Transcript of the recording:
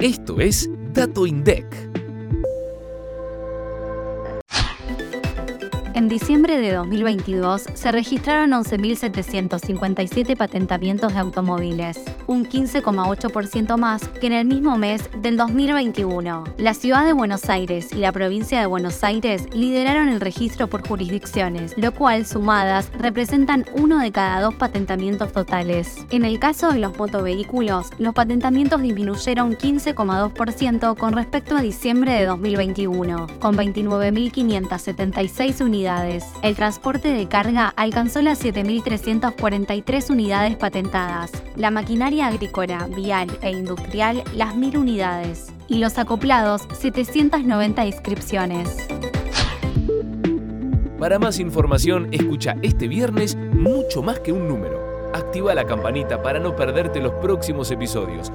Esto es Dato INDEC. En diciembre de 2022 se registraron 11.757 patentamientos de automóviles, un 15,8% más que en el mismo mes del 2021. La ciudad de Buenos Aires y la provincia de Buenos Aires lideraron el registro por jurisdicciones, lo cual sumadas representan uno de cada dos patentamientos totales. En el caso de los motovehículos, los patentamientos disminuyeron 15,2% con respecto a diciembre de 2021, con 29.576 unidades el transporte de carga alcanzó las 7.343 unidades patentadas, la maquinaria agrícola, vial e industrial las 1.000 unidades y los acoplados 790 inscripciones. Para más información, escucha este viernes mucho más que un número. Activa la campanita para no perderte los próximos episodios